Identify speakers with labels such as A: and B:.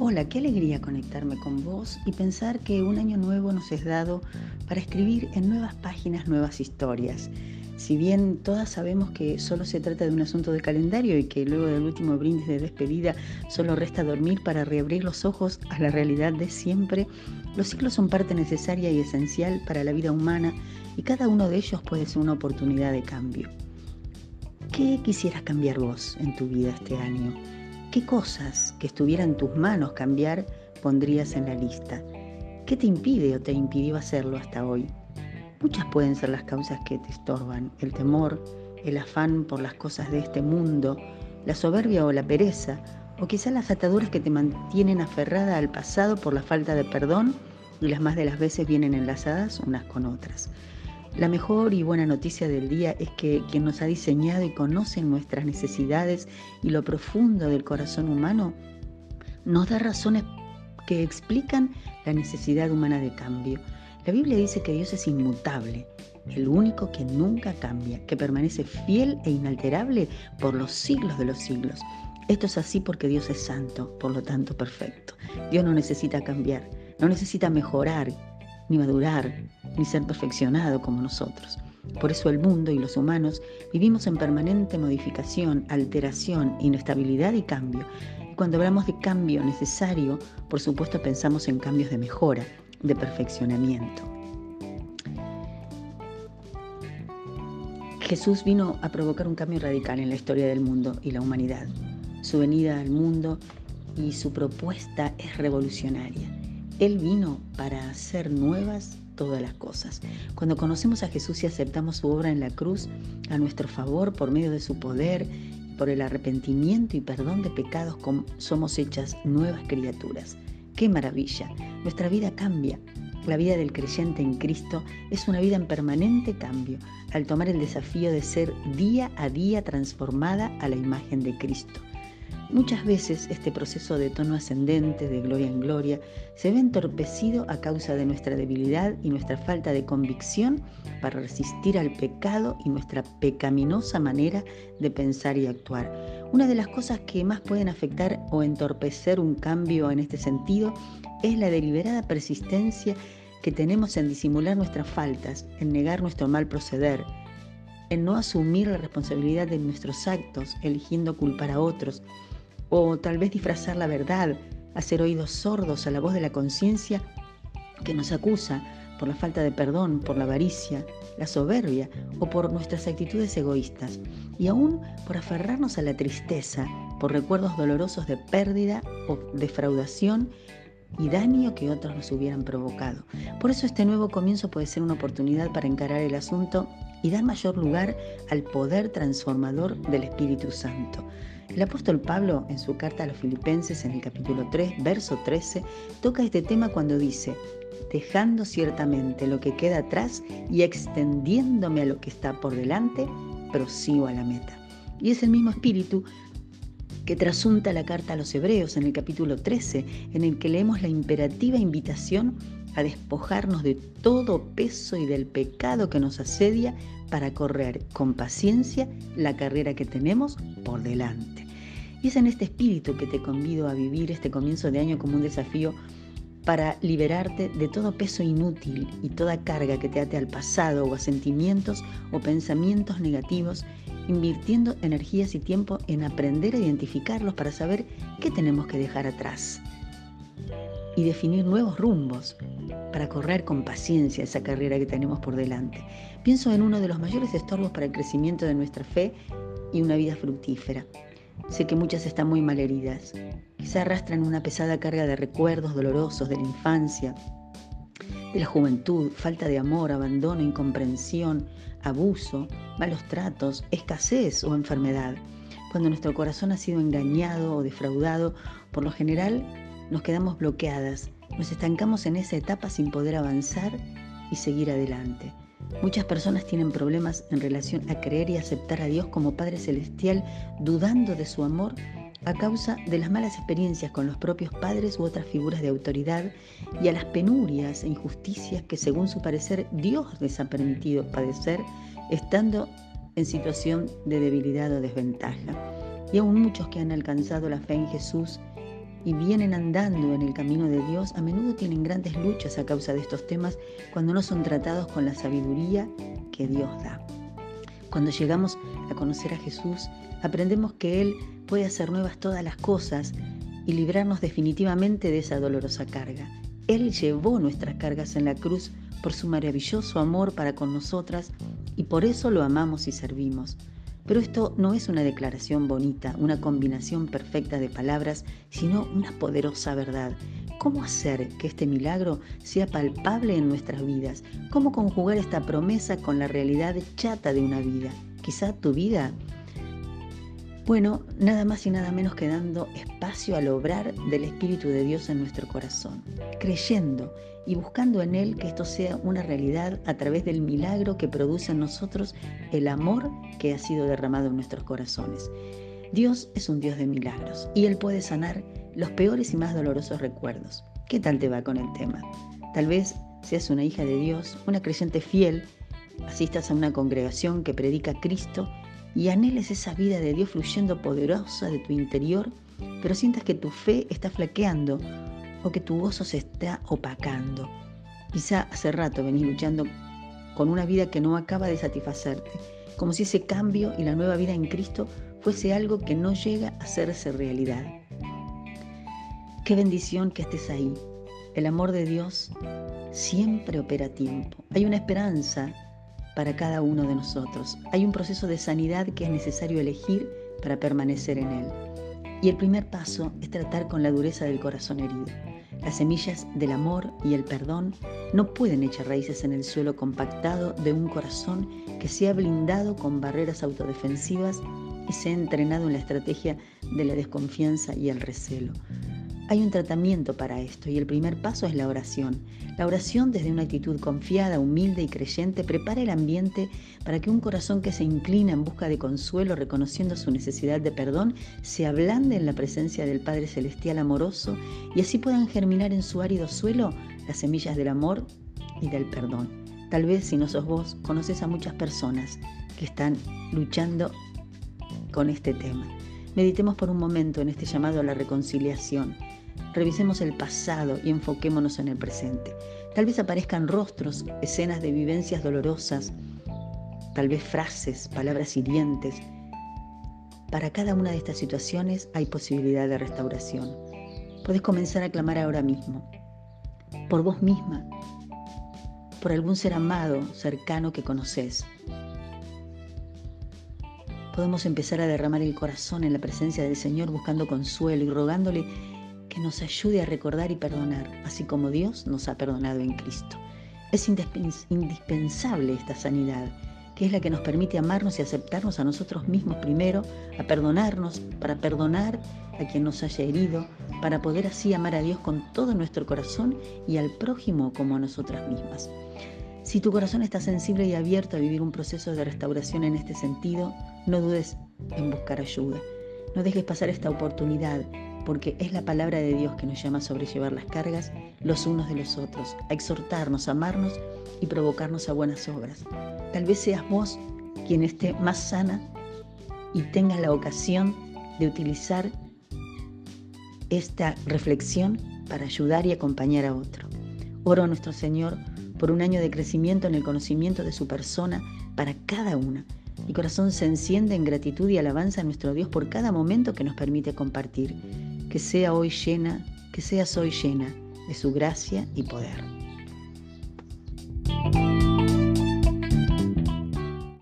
A: Hola, qué alegría conectarme con vos y pensar que un año nuevo nos es dado para escribir en nuevas páginas nuevas historias. Si bien todas sabemos que solo se trata de un asunto de calendario y que luego del último brindis de despedida solo resta dormir para reabrir los ojos a la realidad de siempre, los ciclos son parte necesaria y esencial para la vida humana y cada uno de ellos puede ser una oportunidad de cambio. ¿Qué quisieras cambiar vos en tu vida este año? ¿Qué cosas que estuvieran en tus manos cambiar pondrías en la lista? ¿Qué te impide o te impidió hacerlo hasta hoy? Muchas pueden ser las causas que te estorban, el temor, el afán por las cosas de este mundo, la soberbia o la pereza, o quizás las ataduras que te mantienen aferrada al pasado por la falta de perdón y las más de las veces vienen enlazadas unas con otras. La mejor y buena noticia del día es que quien nos ha diseñado y conoce nuestras necesidades y lo profundo del corazón humano, nos da razones que explican la necesidad humana de cambio. La Biblia dice que Dios es inmutable, el único que nunca cambia, que permanece fiel e inalterable por los siglos de los siglos. Esto es así porque Dios es santo, por lo tanto perfecto. Dios no necesita cambiar, no necesita mejorar, ni madurar, ni ser perfeccionado como nosotros. Por eso el mundo y los humanos vivimos en permanente modificación, alteración, inestabilidad y cambio. Y cuando hablamos de cambio necesario, por supuesto pensamos en cambios de mejora, de perfeccionamiento. Jesús vino a provocar un cambio radical en la historia del mundo y la humanidad. Su venida al mundo y su propuesta es revolucionaria. Él vino para hacer nuevas todas las cosas. Cuando conocemos a Jesús y aceptamos su obra en la cruz a nuestro favor por medio de su poder, por el arrepentimiento y perdón de pecados, somos hechas nuevas criaturas. ¡Qué maravilla! Nuestra vida cambia. La vida del creyente en Cristo es una vida en permanente cambio al tomar el desafío de ser día a día transformada a la imagen de Cristo. Muchas veces este proceso de tono ascendente, de gloria en gloria, se ve entorpecido a causa de nuestra debilidad y nuestra falta de convicción para resistir al pecado y nuestra pecaminosa manera de pensar y actuar. Una de las cosas que más pueden afectar o entorpecer un cambio en este sentido es la deliberada persistencia que tenemos en disimular nuestras faltas, en negar nuestro mal proceder, en no asumir la responsabilidad de nuestros actos, eligiendo culpar a otros, o tal vez disfrazar la verdad, hacer oídos sordos a la voz de la conciencia que nos acusa por la falta de perdón, por la avaricia, la soberbia o por nuestras actitudes egoístas, y aún por aferrarnos a la tristeza, por recuerdos dolorosos de pérdida o defraudación y daño que otros nos hubieran provocado. Por eso este nuevo comienzo puede ser una oportunidad para encarar el asunto y dar mayor lugar al poder transformador del Espíritu Santo. El apóstol Pablo, en su carta a los Filipenses, en el capítulo 3, verso 13, toca este tema cuando dice, dejando ciertamente lo que queda atrás y extendiéndome a lo que está por delante, prosigo a la meta. Y es el mismo espíritu que trasunta la carta a los Hebreos en el capítulo 13, en el que leemos la imperativa invitación a despojarnos de todo peso y del pecado que nos asedia para correr con paciencia la carrera que tenemos por delante. Y es en este espíritu que te convido a vivir este comienzo de año como un desafío para liberarte de todo peso inútil y toda carga que te ate al pasado o a sentimientos o pensamientos negativos, invirtiendo energías y tiempo en aprender a identificarlos para saber qué tenemos que dejar atrás y definir nuevos rumbos para correr con paciencia esa carrera que tenemos por delante. Pienso en uno de los mayores estorbos para el crecimiento de nuestra fe y una vida fructífera. Sé que muchas están muy mal heridas. Quizá arrastran una pesada carga de recuerdos dolorosos de la infancia, de la juventud, falta de amor, abandono, incomprensión, abuso, malos tratos, escasez o enfermedad. Cuando nuestro corazón ha sido engañado o defraudado, por lo general nos quedamos bloqueadas, nos estancamos en esa etapa sin poder avanzar y seguir adelante. Muchas personas tienen problemas en relación a creer y aceptar a Dios como Padre Celestial, dudando de su amor a causa de las malas experiencias con los propios padres u otras figuras de autoridad y a las penurias e injusticias que según su parecer Dios les ha permitido padecer estando en situación de debilidad o desventaja. Y aún muchos que han alcanzado la fe en Jesús y vienen andando en el camino de Dios, a menudo tienen grandes luchas a causa de estos temas cuando no son tratados con la sabiduría que Dios da. Cuando llegamos a conocer a Jesús, aprendemos que Él puede hacer nuevas todas las cosas y librarnos definitivamente de esa dolorosa carga. Él llevó nuestras cargas en la cruz por su maravilloso amor para con nosotras y por eso lo amamos y servimos. Pero esto no es una declaración bonita, una combinación perfecta de palabras, sino una poderosa verdad. ¿Cómo hacer que este milagro sea palpable en nuestras vidas? ¿Cómo conjugar esta promesa con la realidad chata de una vida? Quizá tu vida bueno, nada más y nada menos que dando espacio al obrar del Espíritu de Dios en nuestro corazón, creyendo y buscando en Él que esto sea una realidad a través del milagro que produce en nosotros el amor que ha sido derramado en nuestros corazones. Dios es un Dios de milagros y Él puede sanar los peores y más dolorosos recuerdos. ¿Qué tal te va con el tema? Tal vez seas una hija de Dios, una creyente fiel, asistas a una congregación que predica Cristo y anheles esa vida de Dios fluyendo poderosa de tu interior, pero sientas que tu fe está flaqueando o que tu gozo se está opacando. Quizá hace rato venís luchando con una vida que no acaba de satisfacerte, como si ese cambio y la nueva vida en Cristo fuese algo que no llega a hacerse realidad. Qué bendición que estés ahí. El amor de Dios siempre opera a tiempo. Hay una esperanza para cada uno de nosotros. Hay un proceso de sanidad que es necesario elegir para permanecer en él. Y el primer paso es tratar con la dureza del corazón herido. Las semillas del amor y el perdón no pueden echar raíces en el suelo compactado de un corazón que se ha blindado con barreras autodefensivas y se ha entrenado en la estrategia de la desconfianza y el recelo. Hay un tratamiento para esto y el primer paso es la oración. La oración desde una actitud confiada, humilde y creyente prepara el ambiente para que un corazón que se inclina en busca de consuelo, reconociendo su necesidad de perdón, se ablande en la presencia del Padre Celestial amoroso y así puedan germinar en su árido suelo las semillas del amor y del perdón. Tal vez si no sos vos, conoces a muchas personas que están luchando con este tema. Meditemos por un momento en este llamado a la reconciliación Revisemos el pasado y enfoquémonos en el presente. Tal vez aparezcan rostros, escenas de vivencias dolorosas, tal vez frases, palabras hirientes. Para cada una de estas situaciones hay posibilidad de restauración. Puedes comenzar a clamar ahora mismo, por vos misma, por algún ser amado, cercano que conoces. Podemos empezar a derramar el corazón en la presencia del Señor buscando consuelo y rogándole nos ayude a recordar y perdonar, así como Dios nos ha perdonado en Cristo. Es indispensable esta sanidad, que es la que nos permite amarnos y aceptarnos a nosotros mismos primero, a perdonarnos, para perdonar a quien nos haya herido, para poder así amar a Dios con todo nuestro corazón y al prójimo como a nosotras mismas. Si tu corazón está sensible y abierto a vivir un proceso de restauración en este sentido, no dudes en buscar ayuda. No dejes pasar esta oportunidad porque es la palabra de Dios que nos llama a sobrellevar las cargas los unos de los otros, a exhortarnos, a amarnos y provocarnos a buenas obras. Tal vez seas vos quien esté más sana y tengas la ocasión de utilizar esta reflexión para ayudar y acompañar a otro. Oro a nuestro Señor por un año de crecimiento en el conocimiento de su persona para cada una. Mi corazón se enciende en gratitud y alabanza a nuestro Dios por cada momento que nos permite compartir. Que sea hoy llena, que seas hoy llena de su gracia y poder.